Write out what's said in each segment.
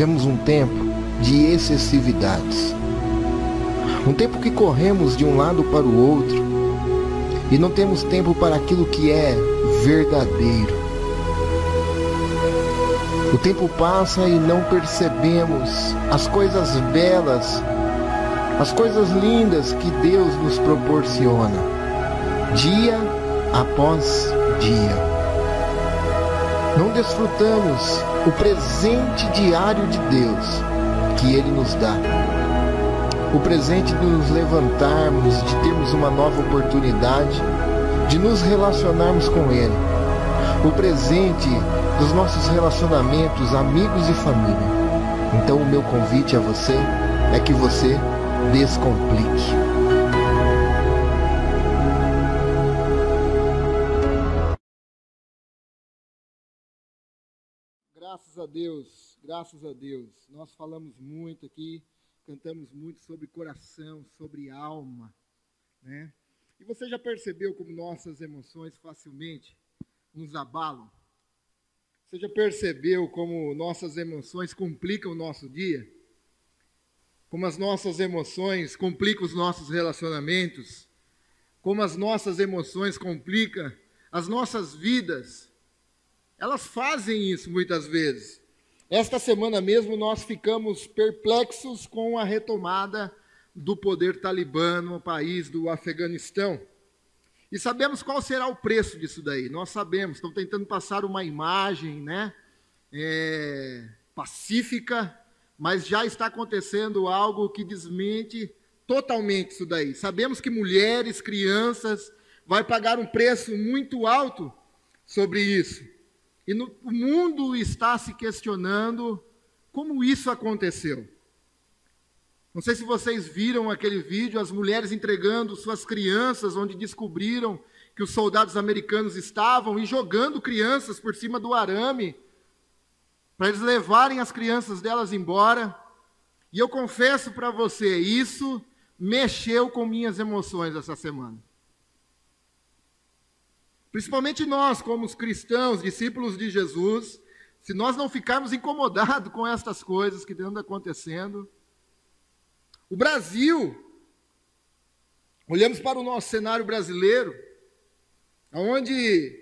Vivemos um tempo de excessividades. Um tempo que corremos de um lado para o outro e não temos tempo para aquilo que é verdadeiro. O tempo passa e não percebemos as coisas belas, as coisas lindas que Deus nos proporciona, dia após dia. Não desfrutamos o presente diário de Deus que Ele nos dá. O presente de nos levantarmos, de termos uma nova oportunidade, de nos relacionarmos com Ele. O presente dos nossos relacionamentos, amigos e família. Então, o meu convite a você é que você descomplique. Deus, graças a Deus. Nós falamos muito aqui, cantamos muito sobre coração, sobre alma, né? E você já percebeu como nossas emoções facilmente nos abalam? Você já percebeu como nossas emoções complicam o nosso dia? Como as nossas emoções complicam os nossos relacionamentos? Como as nossas emoções complicam as nossas vidas? Elas fazem isso muitas vezes. Esta semana mesmo nós ficamos perplexos com a retomada do poder talibã no país do Afeganistão. E sabemos qual será o preço disso daí. Nós sabemos, estão tentando passar uma imagem né, é, pacífica, mas já está acontecendo algo que desmente totalmente isso daí. Sabemos que mulheres, crianças, vai pagar um preço muito alto sobre isso. E no, o mundo está se questionando como isso aconteceu. Não sei se vocês viram aquele vídeo, as mulheres entregando suas crianças, onde descobriram que os soldados americanos estavam e jogando crianças por cima do arame, para eles levarem as crianças delas embora. E eu confesso para você, isso mexeu com minhas emoções essa semana. Principalmente nós, como os cristãos, discípulos de Jesus, se nós não ficarmos incomodados com estas coisas que estão acontecendo, o Brasil, olhamos para o nosso cenário brasileiro, onde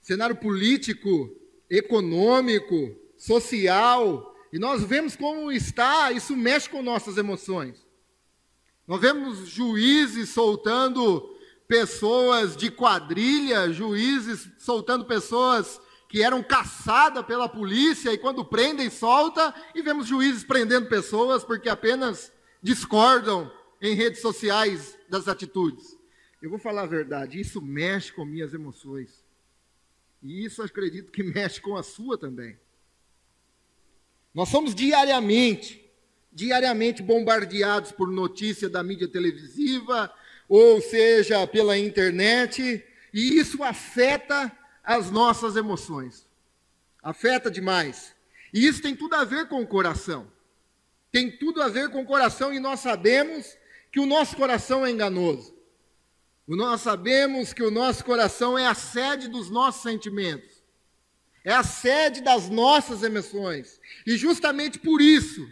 cenário político, econômico, social, e nós vemos como está, isso mexe com nossas emoções. Nós vemos juízes soltando pessoas de quadrilha, juízes soltando pessoas que eram caçadas pela polícia e quando prendem, solta, e vemos juízes prendendo pessoas porque apenas discordam em redes sociais das atitudes. Eu vou falar a verdade, isso mexe com minhas emoções. E isso acredito que mexe com a sua também. Nós somos diariamente, diariamente bombardeados por notícia da mídia televisiva, ou seja, pela internet, e isso afeta as nossas emoções. Afeta demais. E isso tem tudo a ver com o coração tem tudo a ver com o coração e nós sabemos que o nosso coração é enganoso. Nós sabemos que o nosso coração é a sede dos nossos sentimentos, é a sede das nossas emoções. E justamente por isso,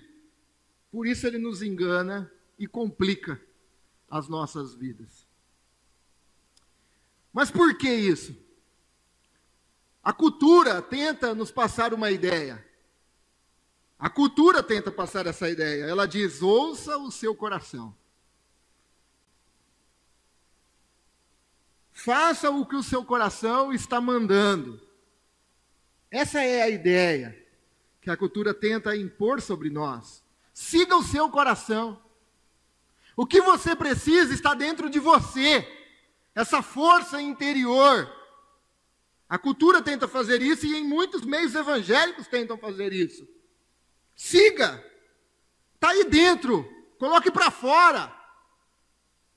por isso ele nos engana e complica as nossas vidas. Mas por que isso? A cultura tenta nos passar uma ideia. A cultura tenta passar essa ideia. Ela diz: ouça o seu coração. Faça o que o seu coração está mandando. Essa é a ideia que a cultura tenta impor sobre nós. Siga o seu coração. O que você precisa está dentro de você. Essa força interior. A cultura tenta fazer isso e em muitos meios evangélicos tentam fazer isso. Siga. Está aí dentro. Coloque para fora.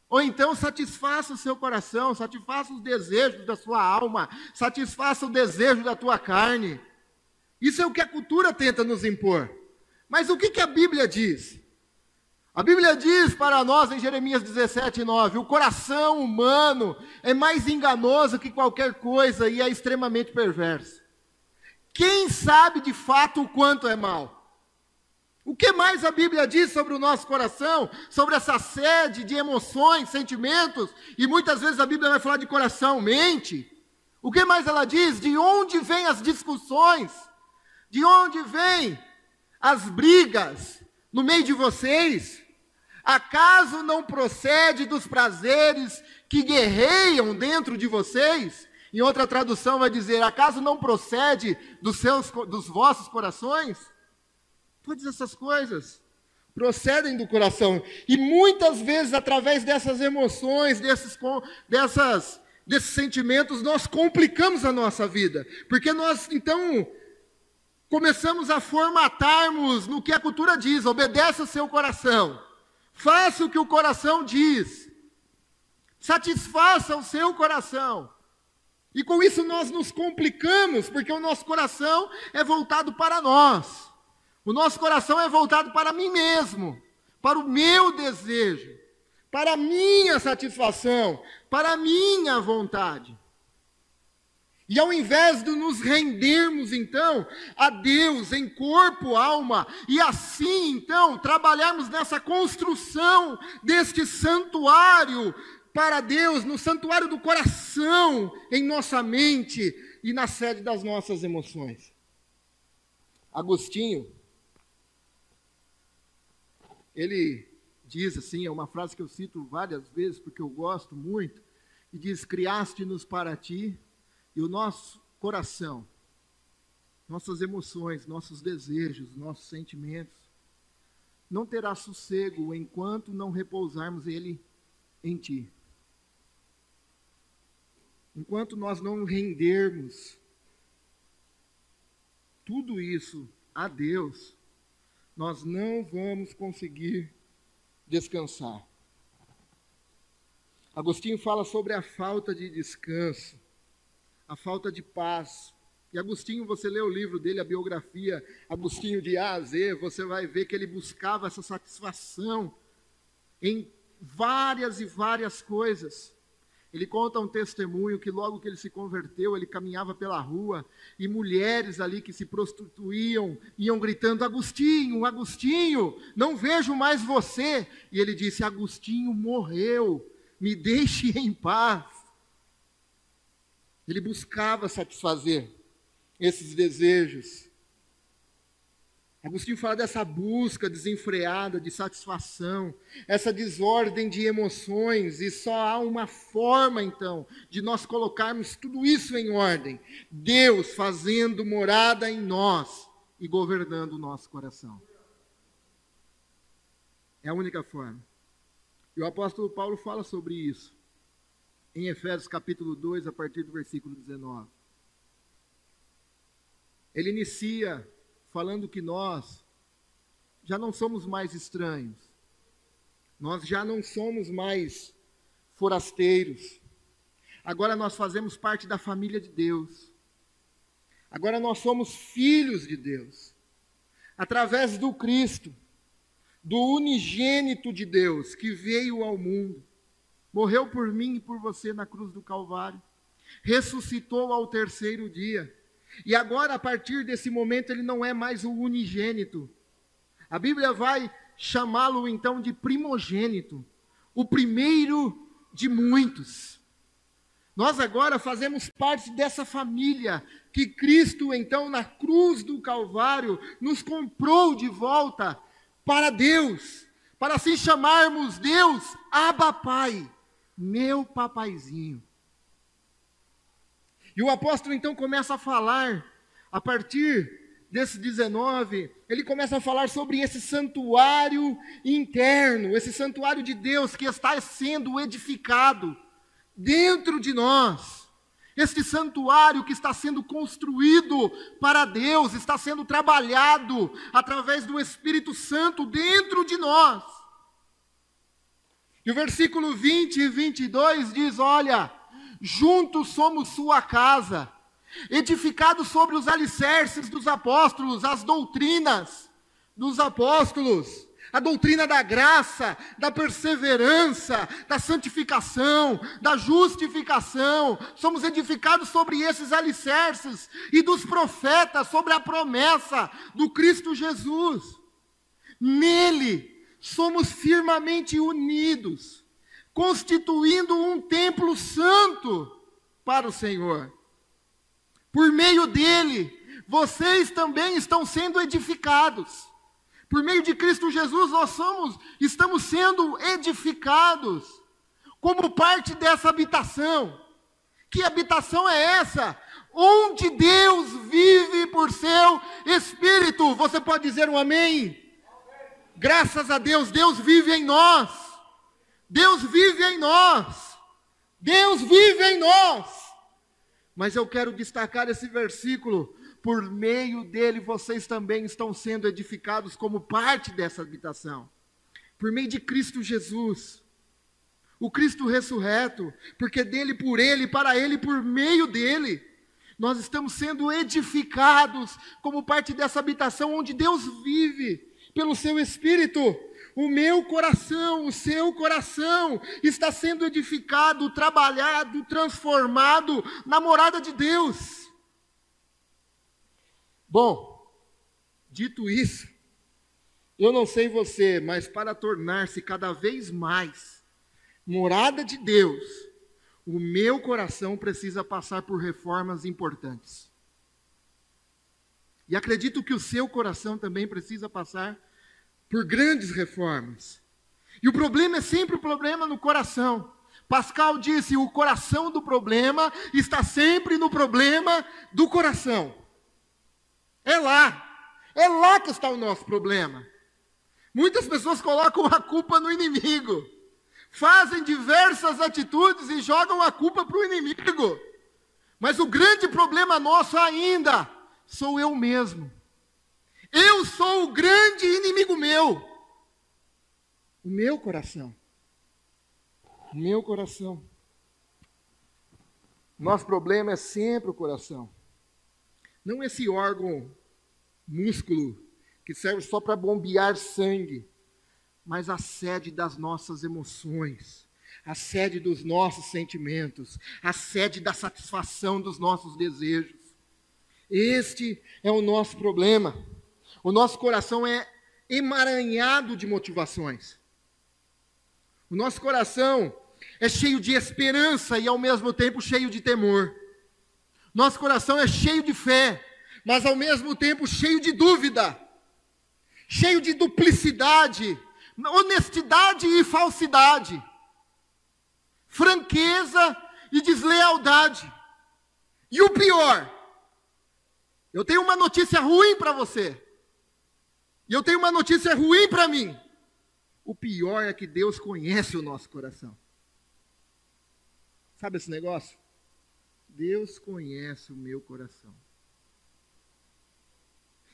Ou então satisfaça o seu coração, satisfaça os desejos da sua alma, satisfaça o desejo da tua carne. Isso é o que a cultura tenta nos impor. Mas o que, que a Bíblia diz? A Bíblia diz para nós em Jeremias 17, 9: o coração humano é mais enganoso que qualquer coisa e é extremamente perverso. Quem sabe de fato o quanto é mal? O que mais a Bíblia diz sobre o nosso coração, sobre essa sede de emoções, sentimentos, e muitas vezes a Bíblia vai falar de coração, mente. O que mais ela diz? De onde vêm as discussões? De onde vêm as brigas no meio de vocês? Acaso não procede dos prazeres que guerreiam dentro de vocês? Em outra tradução vai dizer: acaso não procede dos seus dos vossos corações? Todas essas coisas procedem do coração. E muitas vezes, através dessas emoções, desses, dessas, desses sentimentos, nós complicamos a nossa vida. Porque nós, então, começamos a formatarmos no que a cultura diz: obedece ao seu coração, faça o que o coração diz, satisfaça o seu coração. E com isso nós nos complicamos, porque o nosso coração é voltado para nós. O nosso coração é voltado para mim mesmo, para o meu desejo, para a minha satisfação, para a minha vontade. E ao invés de nos rendermos então a Deus em corpo, alma, e assim então trabalharmos nessa construção deste santuário para Deus, no santuário do coração, em nossa mente e na sede das nossas emoções. Agostinho, ele diz assim, é uma frase que eu cito várias vezes porque eu gosto muito, e diz: Criaste-nos para ti, e o nosso coração, nossas emoções, nossos desejos, nossos sentimentos, não terá sossego enquanto não repousarmos ele em ti. Enquanto nós não rendermos tudo isso a Deus, nós não vamos conseguir descansar. Agostinho fala sobre a falta de descanso, a falta de paz. E Agostinho, você lê o livro dele, a biografia, Agostinho de A a Z, você vai ver que ele buscava essa satisfação em várias e várias coisas. Ele conta um testemunho que logo que ele se converteu, ele caminhava pela rua e mulheres ali que se prostituíam iam gritando: Agostinho, Agostinho, não vejo mais você. E ele disse: Agostinho morreu, me deixe em paz. Ele buscava satisfazer esses desejos. Agostinho fala dessa busca desenfreada de satisfação, essa desordem de emoções, e só há uma forma, então, de nós colocarmos tudo isso em ordem: Deus fazendo morada em nós e governando o nosso coração. É a única forma. E o apóstolo Paulo fala sobre isso em Efésios capítulo 2, a partir do versículo 19. Ele inicia falando que nós já não somos mais estranhos, nós já não somos mais forasteiros, agora nós fazemos parte da família de Deus, agora nós somos filhos de Deus, através do Cristo, do unigênito de Deus que veio ao mundo, morreu por mim e por você na cruz do Calvário, ressuscitou ao terceiro dia e agora, a partir desse momento, ele não é mais o unigênito. A Bíblia vai chamá-lo então de primogênito, o primeiro de muitos. Nós agora fazemos parte dessa família que Cristo, então, na cruz do Calvário, nos comprou de volta para Deus, para assim chamarmos Deus, Abba Pai, meu papaizinho. E o apóstolo então começa a falar, a partir desse 19, ele começa a falar sobre esse santuário interno, esse santuário de Deus que está sendo edificado dentro de nós. Este santuário que está sendo construído para Deus, está sendo trabalhado através do Espírito Santo dentro de nós. E o versículo 20 e 22 diz: Olha, juntos somos sua casa, edificados sobre os alicerces dos apóstolos, as doutrinas dos apóstolos, a doutrina da graça, da perseverança, da santificação, da justificação. Somos edificados sobre esses alicerces e dos profetas sobre a promessa do Cristo Jesus. Nele somos firmemente unidos, constituindo um templo santo para o Senhor. Por meio dele, vocês também estão sendo edificados. Por meio de Cristo Jesus, nós somos, estamos sendo edificados como parte dessa habitação. Que habitação é essa? Onde Deus vive por seu Espírito. Você pode dizer um amém? Graças a Deus, Deus vive em nós. Deus vive em nós. Deus vive em nós. Mas eu quero destacar esse versículo. Por meio dele vocês também estão sendo edificados como parte dessa habitação. Por meio de Cristo Jesus. O Cristo ressurreto, porque dele, por ele, para ele, por meio dele, nós estamos sendo edificados como parte dessa habitação onde Deus vive pelo seu Espírito. O meu coração, o seu coração está sendo edificado, trabalhado, transformado na morada de Deus. Bom, dito isso, eu não sei você, mas para tornar-se cada vez mais morada de Deus, o meu coração precisa passar por reformas importantes. E acredito que o seu coração também precisa passar por grandes reformas. E o problema é sempre o problema no coração. Pascal disse: o coração do problema está sempre no problema do coração. É lá, é lá que está o nosso problema. Muitas pessoas colocam a culpa no inimigo, fazem diversas atitudes e jogam a culpa para o inimigo. Mas o grande problema nosso ainda sou eu mesmo. Eu sou o grande inimigo meu. O meu coração. O meu coração. Nosso problema é sempre o coração. Não esse órgão, músculo, que serve só para bombear sangue, mas a sede das nossas emoções, a sede dos nossos sentimentos, a sede da satisfação dos nossos desejos. Este é o nosso problema. O nosso coração é emaranhado de motivações. O nosso coração é cheio de esperança e ao mesmo tempo cheio de temor. Nosso coração é cheio de fé, mas ao mesmo tempo cheio de dúvida, cheio de duplicidade, honestidade e falsidade, franqueza e deslealdade. E o pior, eu tenho uma notícia ruim para você. E eu tenho uma notícia ruim para mim. O pior é que Deus conhece o nosso coração. Sabe esse negócio? Deus conhece o meu coração.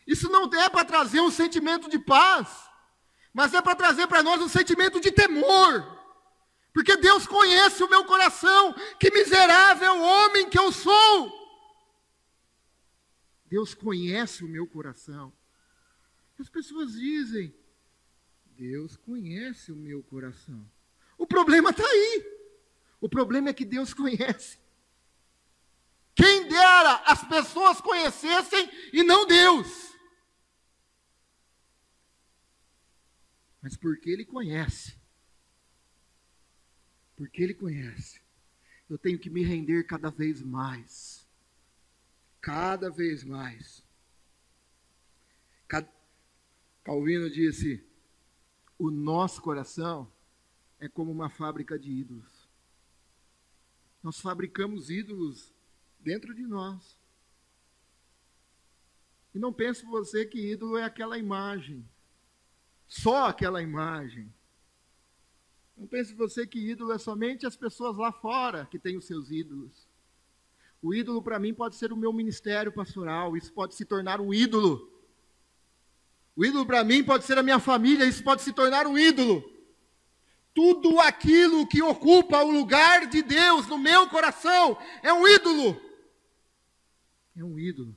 Isso não é para trazer um sentimento de paz, mas é para trazer para nós um sentimento de temor. Porque Deus conhece o meu coração, que miserável homem que eu sou. Deus conhece o meu coração. As pessoas dizem: Deus conhece o meu coração. O problema está aí. O problema é que Deus conhece. Quem dera as pessoas conhecessem e não Deus. Mas porque Ele conhece, porque Ele conhece, eu tenho que me render cada vez mais. Cada vez mais. Calvino disse: o nosso coração é como uma fábrica de ídolos. Nós fabricamos ídolos dentro de nós. E não pense você que ídolo é aquela imagem, só aquela imagem. Não pense você que ídolo é somente as pessoas lá fora que têm os seus ídolos. O ídolo para mim pode ser o meu ministério pastoral, isso pode se tornar um ídolo. O ídolo para mim pode ser a minha família, isso pode se tornar um ídolo. Tudo aquilo que ocupa o lugar de Deus no meu coração é um ídolo. É um ídolo.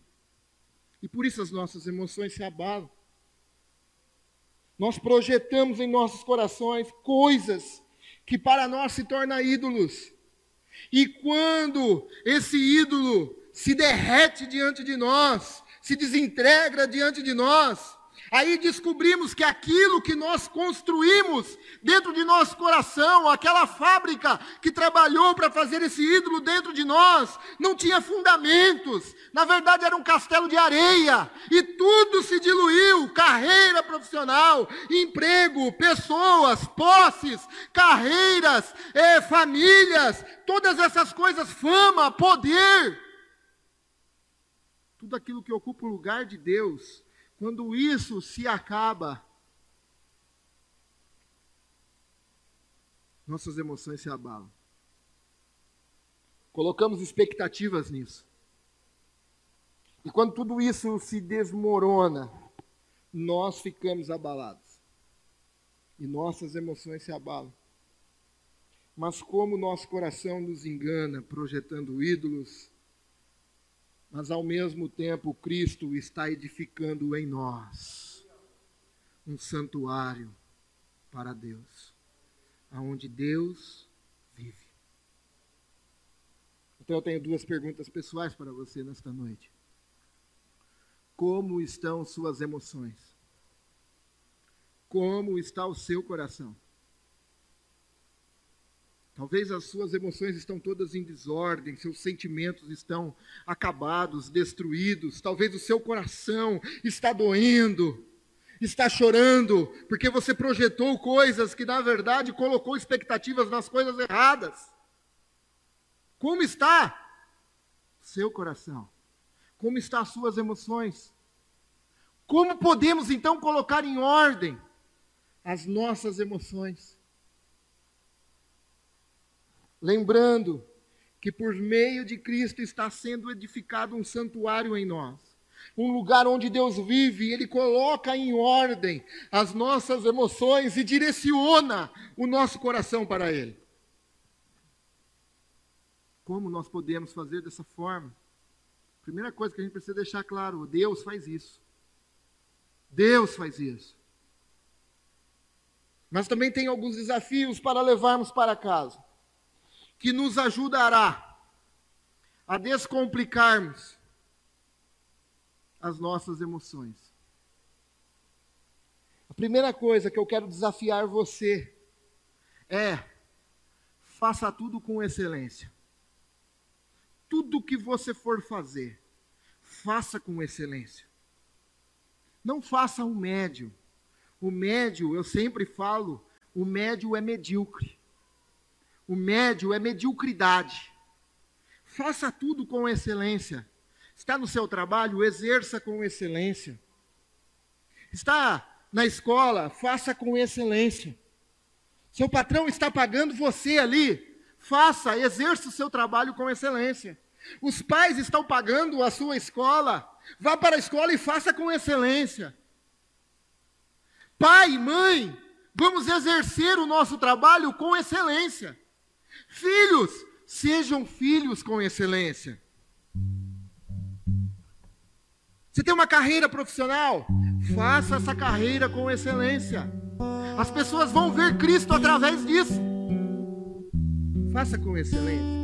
E por isso as nossas emoções se abalam. Nós projetamos em nossos corações coisas que para nós se tornam ídolos. E quando esse ídolo se derrete diante de nós, se desintegra diante de nós, Aí descobrimos que aquilo que nós construímos dentro de nosso coração, aquela fábrica que trabalhou para fazer esse ídolo dentro de nós, não tinha fundamentos. Na verdade, era um castelo de areia. E tudo se diluiu: carreira profissional, emprego, pessoas, posses, carreiras, eh, famílias, todas essas coisas, fama, poder. Tudo aquilo que ocupa o lugar de Deus quando isso se acaba, nossas emoções se abalam. Colocamos expectativas nisso. E quando tudo isso se desmorona, nós ficamos abalados. E nossas emoções se abalam. Mas como nosso coração nos engana, projetando ídolos, mas ao mesmo tempo Cristo está edificando em nós um santuário para Deus, aonde Deus vive. Então eu tenho duas perguntas pessoais para você nesta noite. Como estão suas emoções? Como está o seu coração? Talvez as suas emoções estão todas em desordem, seus sentimentos estão acabados, destruídos. Talvez o seu coração está doendo, está chorando, porque você projetou coisas que na verdade colocou expectativas nas coisas erradas. Como está seu coração? Como estão as suas emoções? Como podemos então colocar em ordem as nossas emoções? Lembrando que por meio de Cristo está sendo edificado um santuário em nós. Um lugar onde Deus vive, Ele coloca em ordem as nossas emoções e direciona o nosso coração para Ele. Como nós podemos fazer dessa forma? Primeira coisa que a gente precisa deixar claro: Deus faz isso. Deus faz isso. Mas também tem alguns desafios para levarmos para casa que nos ajudará a descomplicarmos as nossas emoções. A primeira coisa que eu quero desafiar você é: faça tudo com excelência. Tudo que você for fazer, faça com excelência. Não faça um médio. O médio, eu sempre falo, o médio é medíocre. O médio é mediocridade. Faça tudo com excelência. Está no seu trabalho, exerça com excelência. Está na escola, faça com excelência. Seu patrão está pagando você ali, faça, exerça o seu trabalho com excelência. Os pais estão pagando a sua escola, vá para a escola e faça com excelência. Pai, mãe, vamos exercer o nosso trabalho com excelência. Filhos, sejam filhos com excelência. Você tem uma carreira profissional? Faça essa carreira com excelência. As pessoas vão ver Cristo através disso. Faça com excelência.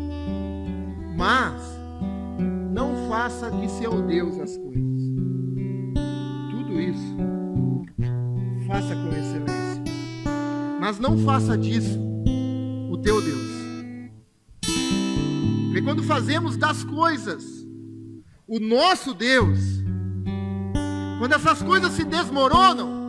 Mas não faça de seu Deus as coisas. Tudo isso faça com excelência. Mas não faça disso o teu Deus. Quando fazemos das coisas o nosso Deus, quando essas coisas se desmoronam,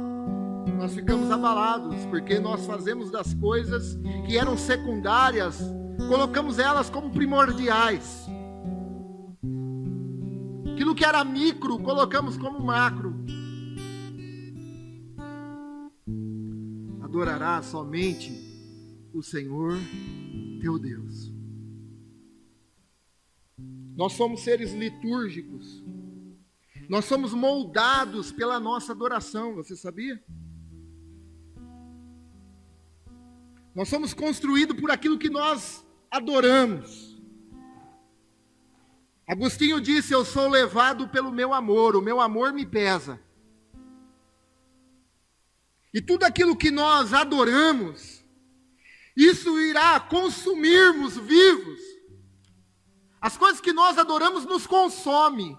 nós ficamos abalados, porque nós fazemos das coisas que eram secundárias, colocamos elas como primordiais. Aquilo que era micro, colocamos como macro. Adorarás somente o Senhor teu Deus. Nós somos seres litúrgicos. Nós somos moldados pela nossa adoração, você sabia? Nós somos construídos por aquilo que nós adoramos. Agostinho disse: Eu sou levado pelo meu amor, o meu amor me pesa. E tudo aquilo que nós adoramos, isso irá consumirmos vivos as coisas que nós adoramos nos consome.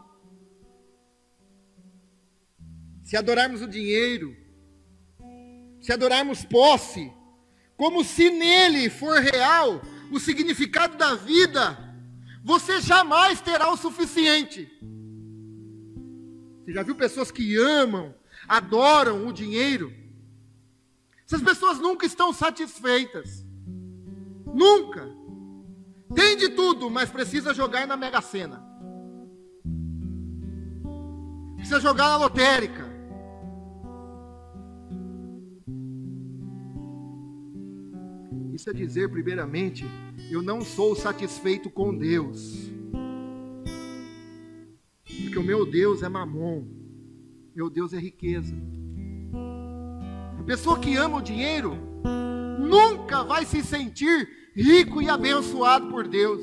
se adorarmos o dinheiro, se adorarmos posse, como se nele for real o significado da vida, você jamais terá o suficiente. Você já viu pessoas que amam, adoram o dinheiro? Essas pessoas nunca estão satisfeitas. Nunca. Tem de tudo, mas precisa jogar na Mega Sena. Precisa jogar na lotérica. Isso é dizer, primeiramente, eu não sou satisfeito com Deus. Porque o meu Deus é mamon. Meu Deus é riqueza. A pessoa que ama o dinheiro nunca vai se sentir rico e abençoado por Deus.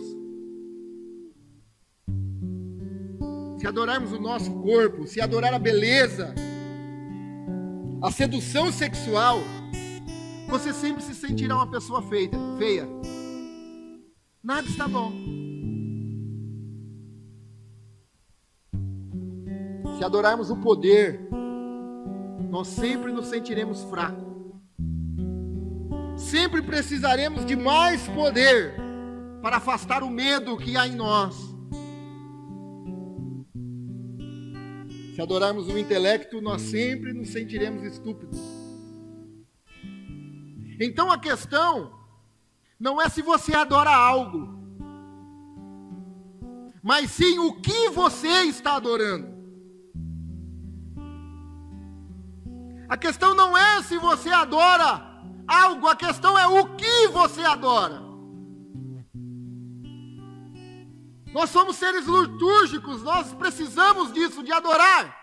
Se adorarmos o nosso corpo, se adorar a beleza, a sedução sexual, você sempre se sentirá uma pessoa feia. feia. Nada está bom. Se adorarmos o poder, nós sempre nos sentiremos fracos. Sempre precisaremos de mais poder para afastar o medo que há em nós. Se adorarmos o intelecto, nós sempre nos sentiremos estúpidos. Então a questão não é se você adora algo, mas sim o que você está adorando. A questão não é se você adora algo, a questão é o que você adora. Nós somos seres litúrgicos, nós precisamos disso, de adorar.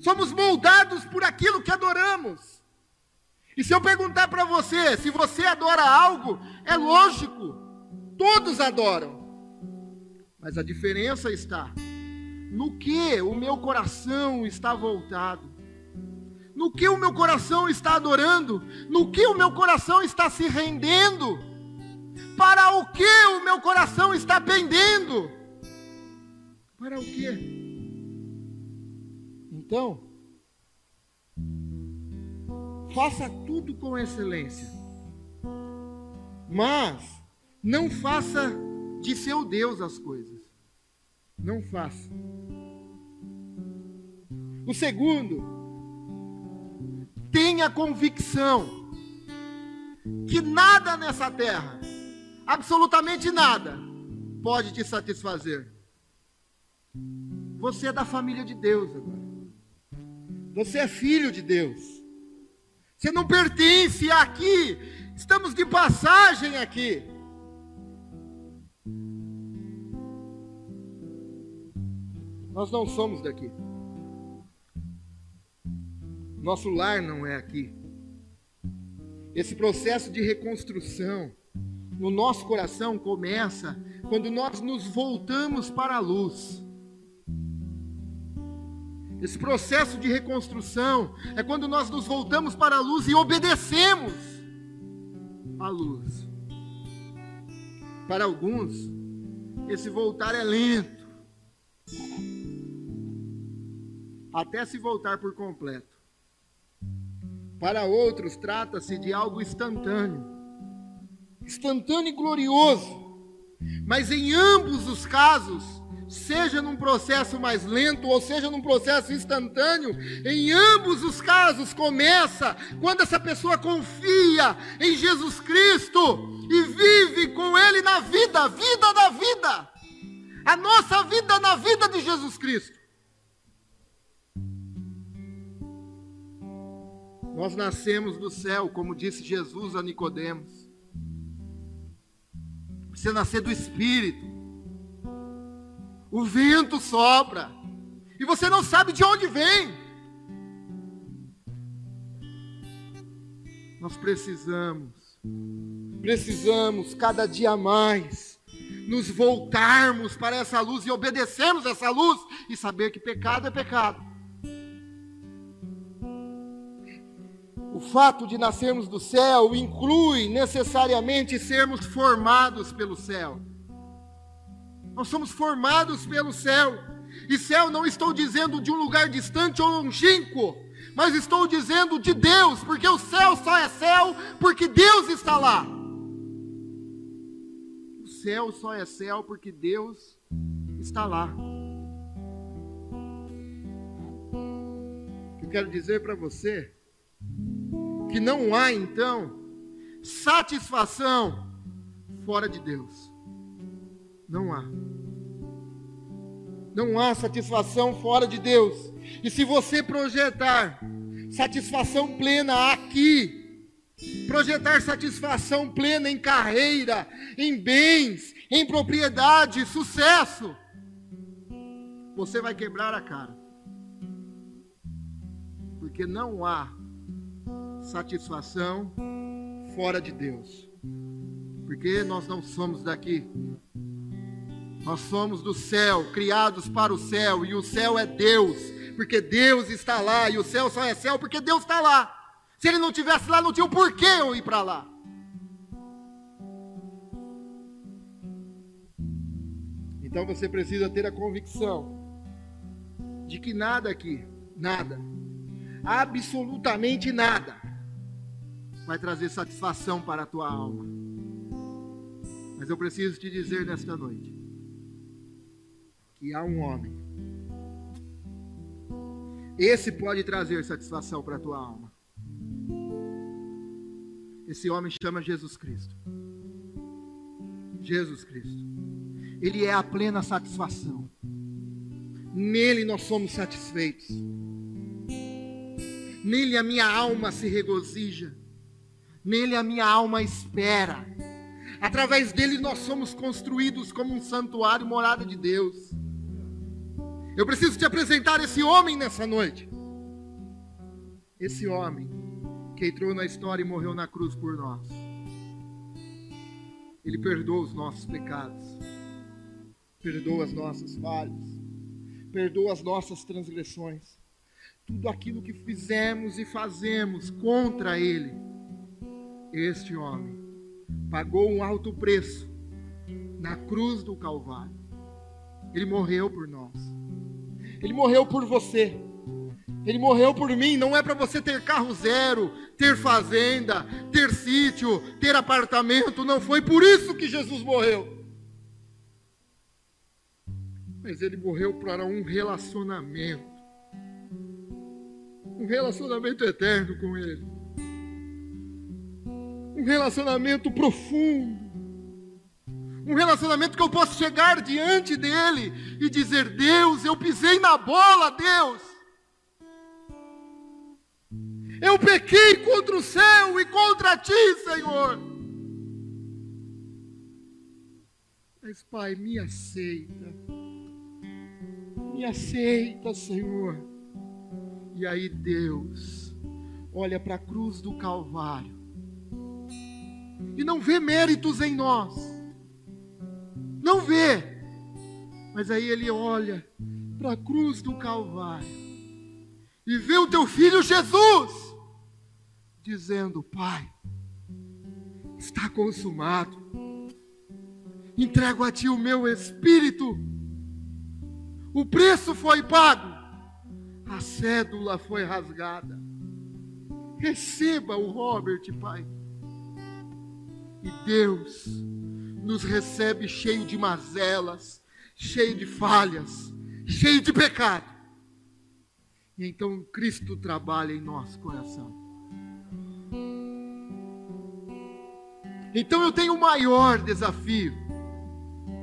Somos moldados por aquilo que adoramos. E se eu perguntar para você se você adora algo, é lógico, todos adoram. Mas a diferença está no que o meu coração está voltado no que o meu coração está adorando, no que o meu coração está se rendendo, para o que o meu coração está pendendo. Para o quê? Então, faça tudo com excelência, mas não faça de seu Deus as coisas. Não faça. O segundo, tenha convicção que nada nessa terra, absolutamente nada, pode te satisfazer. Você é da família de Deus agora. Você é filho de Deus. Você não pertence aqui. Estamos de passagem aqui. Nós não somos daqui. Nosso lar não é aqui. Esse processo de reconstrução no nosso coração começa quando nós nos voltamos para a luz. Esse processo de reconstrução é quando nós nos voltamos para a luz e obedecemos a luz. Para alguns, esse voltar é lento, até se voltar por completo. Para outros, trata-se de algo instantâneo, instantâneo e glorioso. Mas em ambos os casos, seja num processo mais lento ou seja num processo instantâneo, em ambos os casos começa quando essa pessoa confia em Jesus Cristo e vive com Ele na vida, vida da vida, a nossa vida na vida de Jesus Cristo. Nós nascemos do céu, como disse Jesus a Nicodemos. Precisa nascer do Espírito. O vento sopra. E você não sabe de onde vem. Nós precisamos, precisamos cada dia mais nos voltarmos para essa luz e obedecermos essa luz e saber que pecado é pecado. O fato de nascermos do céu inclui necessariamente sermos formados pelo céu. Nós somos formados pelo céu. E céu não estou dizendo de um lugar distante ou longínquo, mas estou dizendo de Deus, porque o céu só é céu porque Deus está lá. O céu só é céu porque Deus está lá. Eu quero dizer para você que não há então satisfação fora de Deus. Não há. Não há satisfação fora de Deus. E se você projetar satisfação plena aqui, projetar satisfação plena em carreira, em bens, em propriedade, sucesso, você vai quebrar a cara. Porque não há satisfação fora de Deus. Porque nós não somos daqui. Nós somos do céu, criados para o céu, e o céu é Deus, porque Deus está lá, e o céu só é céu porque Deus está lá. Se ele não tivesse lá, não tinha o porquê eu ir para lá. Então você precisa ter a convicção de que nada aqui, nada, absolutamente nada, vai trazer satisfação para a tua alma. Mas eu preciso te dizer nesta noite que há um homem. Esse pode trazer satisfação para a tua alma. Esse homem chama Jesus Cristo. Jesus Cristo. Ele é a plena satisfação. Nele nós somos satisfeitos. Nele a minha alma se regozija. Nele a minha alma espera. Através dele nós somos construídos como um santuário, morada de Deus. Eu preciso te apresentar esse homem nessa noite. Esse homem que entrou na história e morreu na cruz por nós. Ele perdoa os nossos pecados, perdoa as nossas falhas, perdoa as nossas transgressões, tudo aquilo que fizemos e fazemos contra Ele este homem pagou um alto preço na cruz do Calvário. Ele morreu por nós. Ele morreu por você. Ele morreu por mim. Não é para você ter carro zero, ter fazenda, ter sítio, ter apartamento. Não foi por isso que Jesus morreu. Mas ele morreu para um relacionamento. Um relacionamento eterno com Ele relacionamento profundo, um relacionamento que eu posso chegar diante dele e dizer: Deus, eu pisei na bola, Deus. Eu pequei contra o céu e contra ti, Senhor. Mas, Pai, me aceita. Me aceita, Senhor. E aí, Deus, olha para a cruz do Calvário e não vê méritos em nós. Não vê. Mas aí ele olha para a cruz do Calvário e vê o teu filho Jesus dizendo: Pai, está consumado. Entrego a ti o meu espírito. O preço foi pago. A cédula foi rasgada. Receba o Robert, Pai. E Deus nos recebe cheio de mazelas, cheio de falhas, cheio de pecado. E então Cristo trabalha em nosso coração. Então eu tenho o maior desafio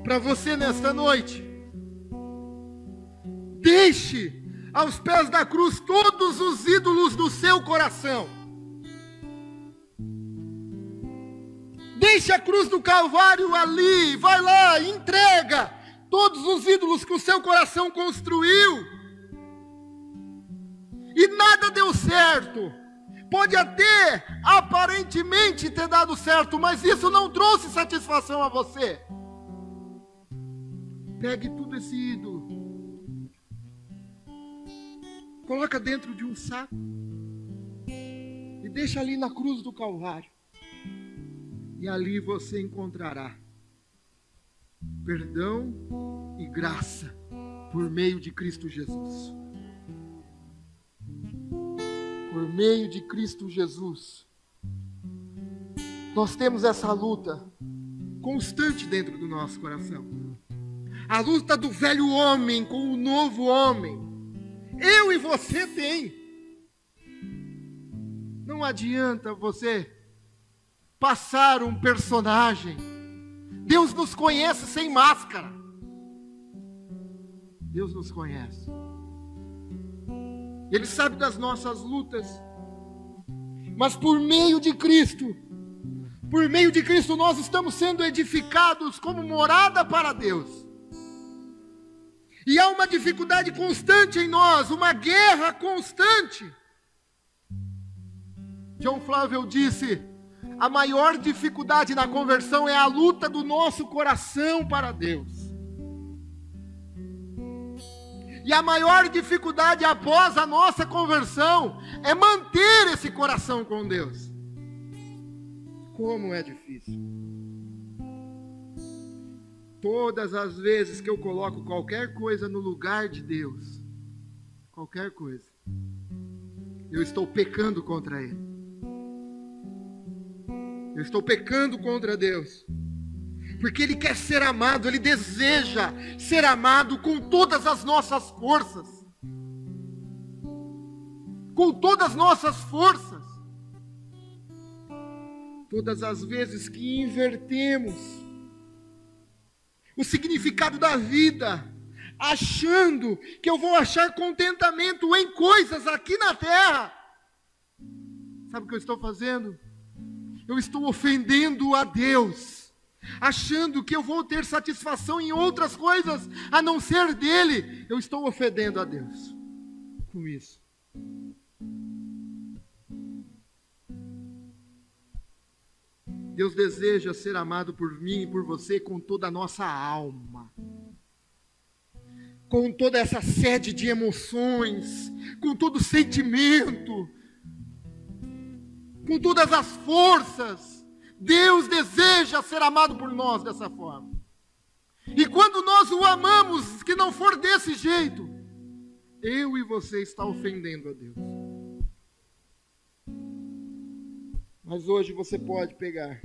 para você nesta noite. Deixe aos pés da cruz todos os ídolos do seu coração. Deixe a cruz do Calvário ali, vai lá, entrega todos os ídolos que o seu coração construiu. E nada deu certo. Pode até aparentemente ter dado certo, mas isso não trouxe satisfação a você. Pegue tudo esse ídolo, coloca dentro de um saco e deixa ali na cruz do Calvário e ali você encontrará perdão e graça por meio de Cristo Jesus. Por meio de Cristo Jesus. Nós temos essa luta constante dentro do nosso coração. A luta do velho homem com o novo homem. Eu e você tem. Não adianta você passar um personagem. Deus nos conhece sem máscara. Deus nos conhece. Ele sabe das nossas lutas. Mas por meio de Cristo, por meio de Cristo, nós estamos sendo edificados como morada para Deus. E há uma dificuldade constante em nós, uma guerra constante. John Flávio disse: a maior dificuldade na conversão é a luta do nosso coração para Deus. E a maior dificuldade após a nossa conversão é manter esse coração com Deus. Como é difícil. Todas as vezes que eu coloco qualquer coisa no lugar de Deus, qualquer coisa, eu estou pecando contra Ele. Eu estou pecando contra Deus. Porque Ele quer ser amado, Ele deseja ser amado com todas as nossas forças. Com todas as nossas forças todas as vezes que invertemos o significado da vida, achando que eu vou achar contentamento em coisas aqui na terra, sabe o que eu estou fazendo? Eu estou ofendendo a Deus, achando que eu vou ter satisfação em outras coisas a não ser dele, eu estou ofendendo a Deus com isso. Deus deseja ser amado por mim e por você com toda a nossa alma. Com toda essa sede de emoções, com todo o sentimento, com todas as forças. Deus deseja ser amado por nós dessa forma. E quando nós o amamos, que não for desse jeito, eu e você está ofendendo a Deus. Mas hoje você pode pegar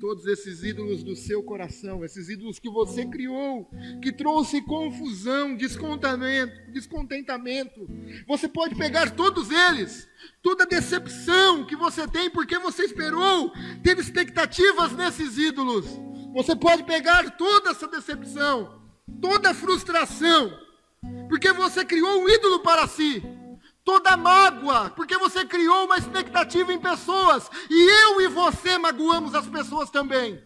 todos esses ídolos do seu coração, esses ídolos que você criou, que trouxe confusão, descontentamento, descontentamento. Você pode pegar todos eles, toda decepção que você tem porque você esperou, teve expectativas nesses ídolos. Você pode pegar toda essa decepção, toda frustração, porque você criou um ídolo para si toda mágoa, porque você criou uma expectativa em pessoas, e eu e você magoamos as pessoas também.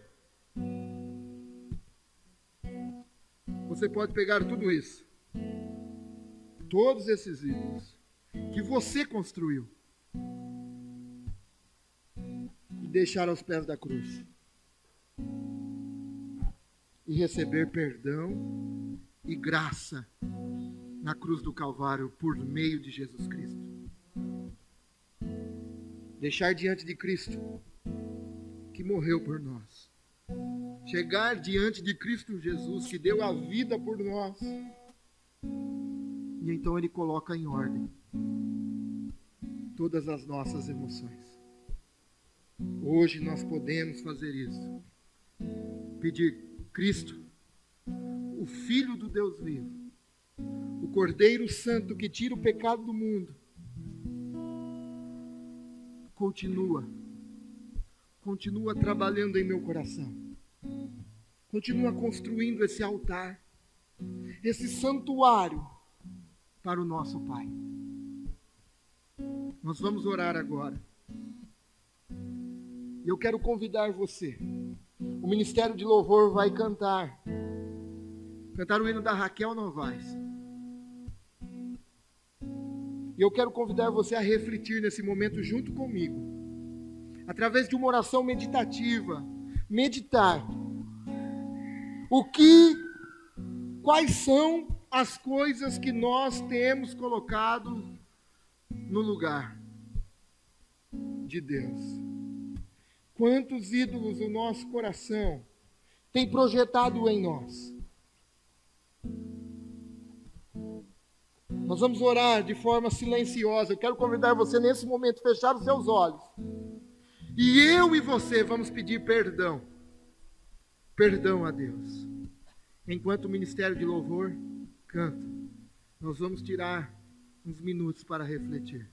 Você pode pegar tudo isso, todos esses ídolos que você construiu, e deixar aos pés da cruz, e receber perdão e graça na cruz do Calvário por meio de Jesus Cristo. Deixar diante de Cristo, que morreu por nós. Chegar diante de Cristo Jesus, que deu a vida por nós. E então Ele coloca em ordem todas as nossas emoções. Hoje nós podemos fazer isso. Pedir Cristo, o Filho do Deus vivo, Cordeiro Santo que tira o pecado do mundo, continua, continua trabalhando em meu coração, continua construindo esse altar, esse santuário para o nosso Pai. Nós vamos orar agora. E eu quero convidar você. O Ministério de Louvor vai cantar. Cantar o hino da Raquel Novaes. E eu quero convidar você a refletir nesse momento junto comigo, através de uma oração meditativa, meditar. O que, quais são as coisas que nós temos colocado no lugar de Deus? Quantos ídolos o nosso coração tem projetado em nós? Nós vamos orar de forma silenciosa. Eu quero convidar você nesse momento a fechar os seus olhos. E eu e você vamos pedir perdão. Perdão a Deus. Enquanto o ministério de louvor canta, nós vamos tirar uns minutos para refletir.